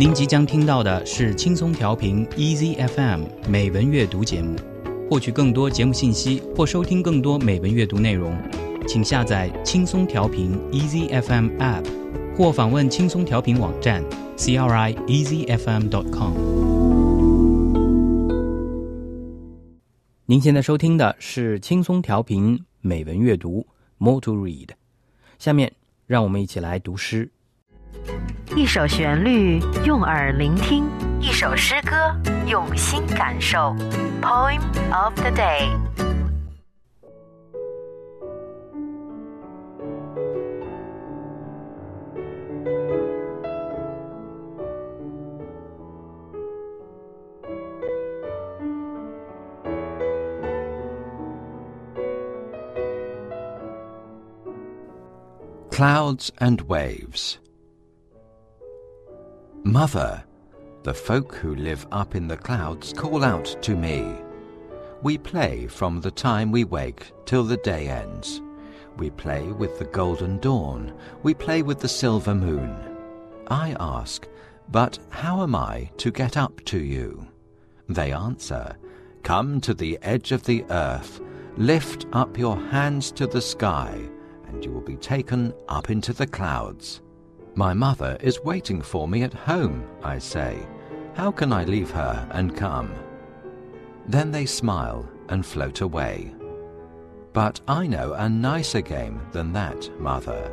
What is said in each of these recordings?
您即将听到的是轻松调频 Easy FM 美文阅读节目。获取更多节目信息或收听更多美文阅读内容，请下载轻松调频 Easy FM App，或访问轻松调频网站 c r i e a s y f m dot com。您现在收听的是轻松调频美文阅读 More to Read。下面让我们一起来读诗。一首旋律，用耳聆听；一首诗歌，用心感受。Poem of the day. Clouds and Waves Mother, the folk who live up in the clouds call out to me. We play from the time we wake till the day ends. We play with the golden dawn. We play with the silver moon. I ask, But how am I to get up to you? They answer, Come to the edge of the earth, lift up your hands to the sky, and you will be taken up into the clouds. My mother is waiting for me at home, I say. How can I leave her and come? Then they smile and float away. But I know a nicer game than that, mother.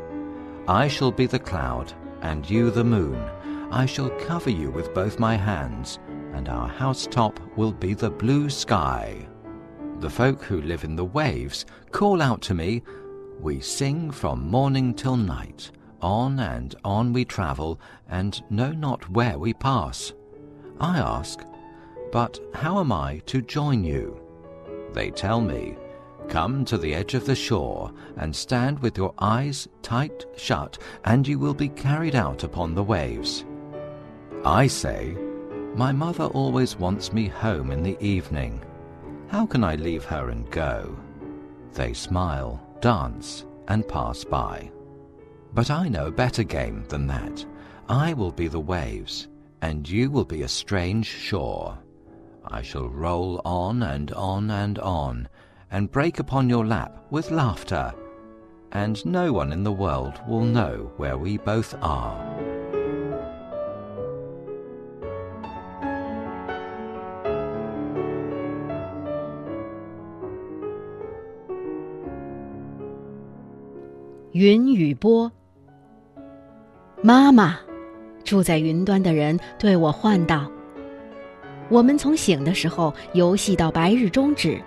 I shall be the cloud, and you the moon. I shall cover you with both my hands, and our housetop will be the blue sky. The folk who live in the waves call out to me, We sing from morning till night. On and on we travel, and know not where we pass. I ask, But how am I to join you? They tell me, Come to the edge of the shore, and stand with your eyes tight shut, and you will be carried out upon the waves. I say, My mother always wants me home in the evening. How can I leave her and go? They smile, dance, and pass by. But I know a better game than that. I will be the waves, and you will be a strange shore. I shall roll on and on and on, and break upon your lap with laughter, and no one in the world will know where we both are. Yun Yu Bo 妈妈，住在云端的人对我唤道：“我们从醒的时候游戏到白日终止，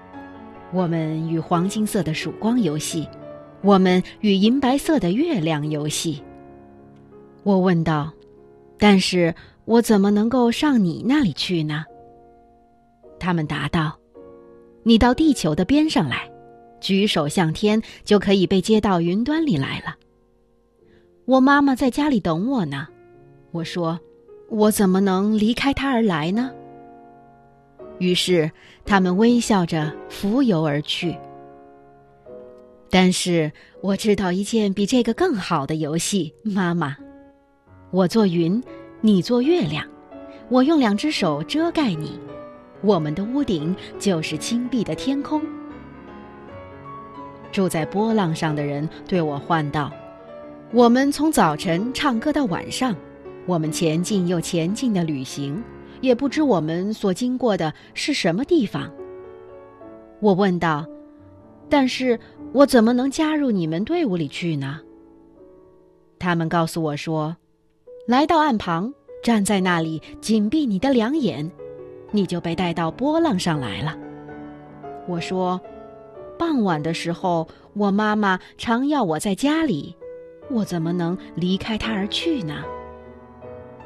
我们与黄金色的曙光游戏，我们与银白色的月亮游戏。”我问道：“但是我怎么能够上你那里去呢？”他们答道：“你到地球的边上来。”举手向天，就可以被接到云端里来了。我妈妈在家里等我呢。我说：“我怎么能离开她而来呢？”于是他们微笑着浮游而去。但是我知道一件比这个更好的游戏，妈妈。我做云，你做月亮，我用两只手遮盖你，我们的屋顶就是青碧的天空。住在波浪上的人对我唤道：“我们从早晨唱歌到晚上，我们前进又前进的旅行，也不知我们所经过的是什么地方。”我问道：“但是我怎么能加入你们队伍里去呢？”他们告诉我说：“来到岸旁，站在那里，紧闭你的两眼，你就被带到波浪上来了。”我说。傍晚的时候，我妈妈常要我在家里，我怎么能离开他而去呢？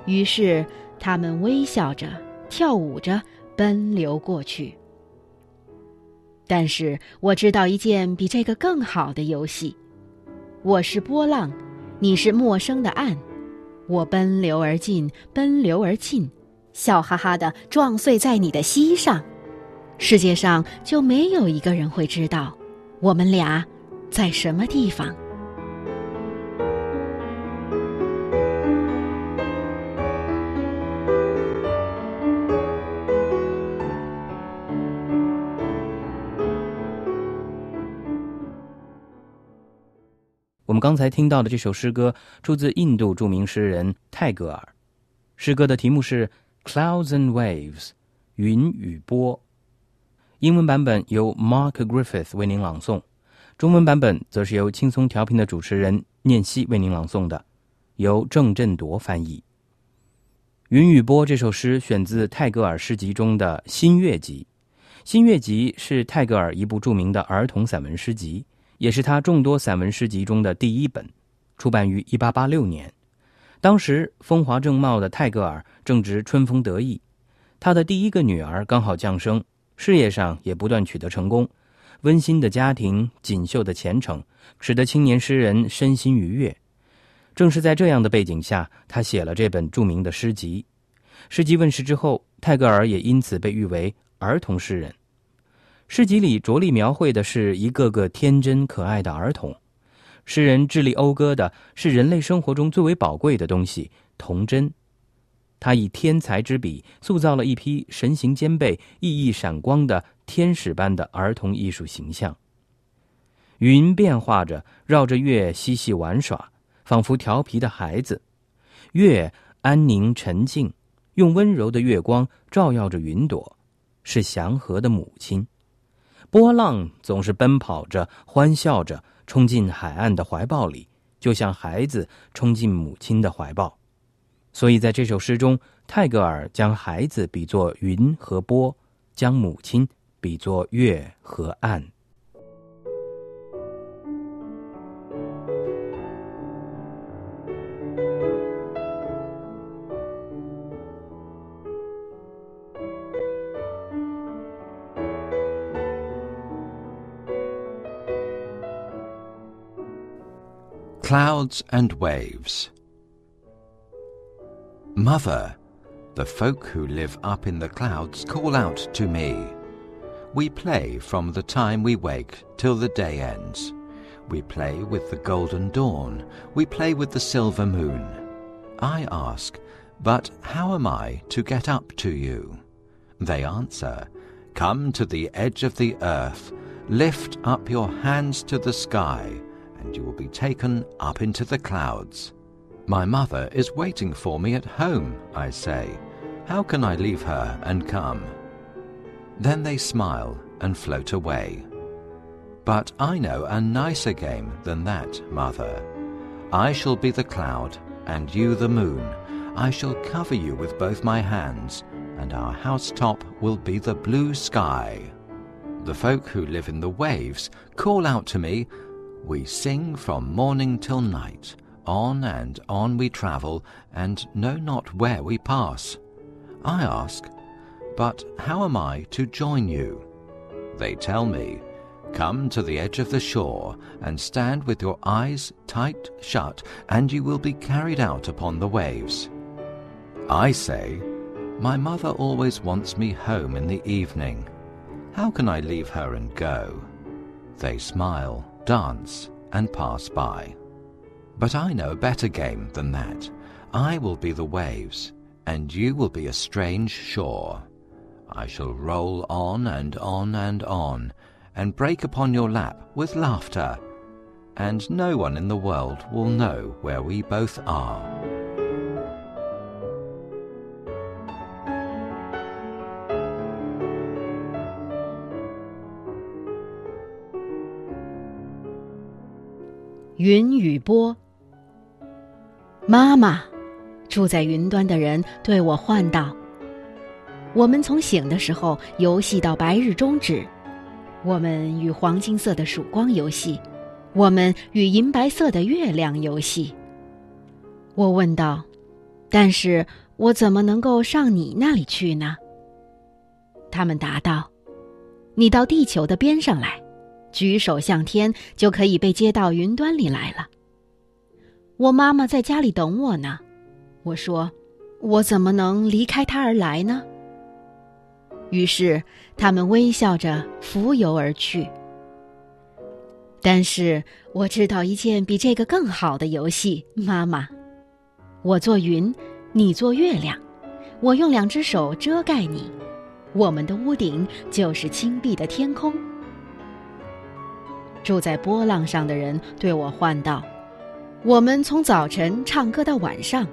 于是他们微笑着，跳舞着，奔流过去。但是我知道一件比这个更好的游戏：我是波浪，你是陌生的岸，我奔流而进，奔流而进，笑哈哈的撞碎在你的膝上。世界上就没有一个人会知道，我们俩在什么地方。刚才听到的这首诗歌出自印度著名诗人泰戈尔，诗歌的题目是《Clouds and Waves》，云与波。英文版本由 Mark Griffith 为您朗诵，中文版本则是由轻松调频的主持人念希为您朗诵的，由郑振铎翻译。《云与波》这首诗选自泰戈尔诗集中的《新月集》，《新月集》是泰戈尔一部著名的儿童散文诗集。也是他众多散文诗集中的第一本，出版于1886年。当时风华正茂的泰戈尔正值春风得意，他的第一个女儿刚好降生，事业上也不断取得成功。温馨的家庭、锦绣的前程，使得青年诗人身心愉悦。正是在这样的背景下，他写了这本著名的诗集。诗集问世之后，泰戈尔也因此被誉为儿童诗人。诗集里着力描绘的是一个个天真可爱的儿童，诗人致力讴歌的是人类生活中最为宝贵的东西——童真。他以天才之笔塑造了一批神形兼备、熠熠闪光的天使般的儿童艺术形象。云变化着，绕着月嬉戏玩耍，仿佛调皮的孩子；月安宁沉静，用温柔的月光照耀着云朵，是祥和的母亲。波浪总是奔跑着，欢笑着，冲进海岸的怀抱里，就像孩子冲进母亲的怀抱。所以，在这首诗中，泰戈尔将孩子比作云和波，将母亲比作月和岸。Clouds and Waves. Mother, the folk who live up in the clouds call out to me. We play from the time we wake till the day ends. We play with the golden dawn. We play with the silver moon. I ask, but how am I to get up to you? They answer, Come to the edge of the earth, lift up your hands to the sky and you will be taken up into the clouds. My mother is waiting for me at home, I say. How can I leave her and come? Then they smile and float away. But I know a nicer game than that, mother. I shall be the cloud, and you the moon. I shall cover you with both my hands, and our housetop will be the blue sky. The folk who live in the waves call out to me, we sing from morning till night, on and on we travel, and know not where we pass. I ask, But how am I to join you? They tell me, Come to the edge of the shore, and stand with your eyes tight shut, and you will be carried out upon the waves. I say, My mother always wants me home in the evening. How can I leave her and go? They smile dance, and pass by. But I know a better game than that. I will be the waves, and you will be a strange shore. I shall roll on and on and on, and break upon your lap with laughter, and no one in the world will know where we both are. 云与波，妈妈，住在云端的人对我唤道：“我们从醒的时候游戏到白日终止，我们与黄金色的曙光游戏，我们与银白色的月亮游戏。”我问道：“但是我怎么能够上你那里去呢？”他们答道：“你到地球的边上来。”举手向天，就可以被接到云端里来了。我妈妈在家里等我呢。我说：“我怎么能离开她而来呢？”于是他们微笑着浮游而去。但是我知道一件比这个更好的游戏，妈妈。我做云，你做月亮，我用两只手遮盖你，我们的屋顶就是青碧的天空。住在波浪上的人对我唤道：“我们从早晨唱歌到晚上，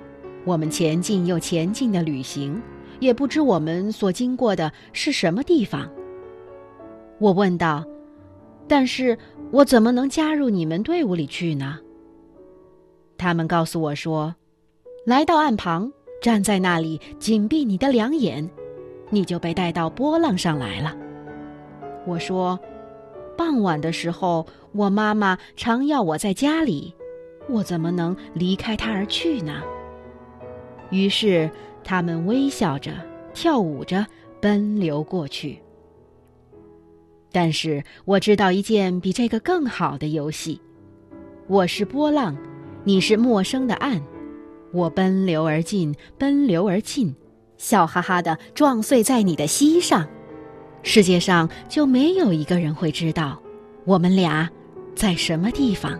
我们前进又前进的旅行，也不知我们所经过的是什么地方。我问道：“但是我怎么能加入你们队伍里去呢？”他们告诉我说：“来到岸旁，站在那里，紧闭你的两眼，你就被带到波浪上来了。”我说：“傍晚的时候，我妈妈常要我在家里。”我怎么能离开她而去呢？于是他们微笑着、跳舞着奔流过去。但是我知道一件比这个更好的游戏：我是波浪，你是陌生的岸。我奔流而进，奔流而进，笑哈哈的撞碎在你的膝上。世界上就没有一个人会知道，我们俩在什么地方。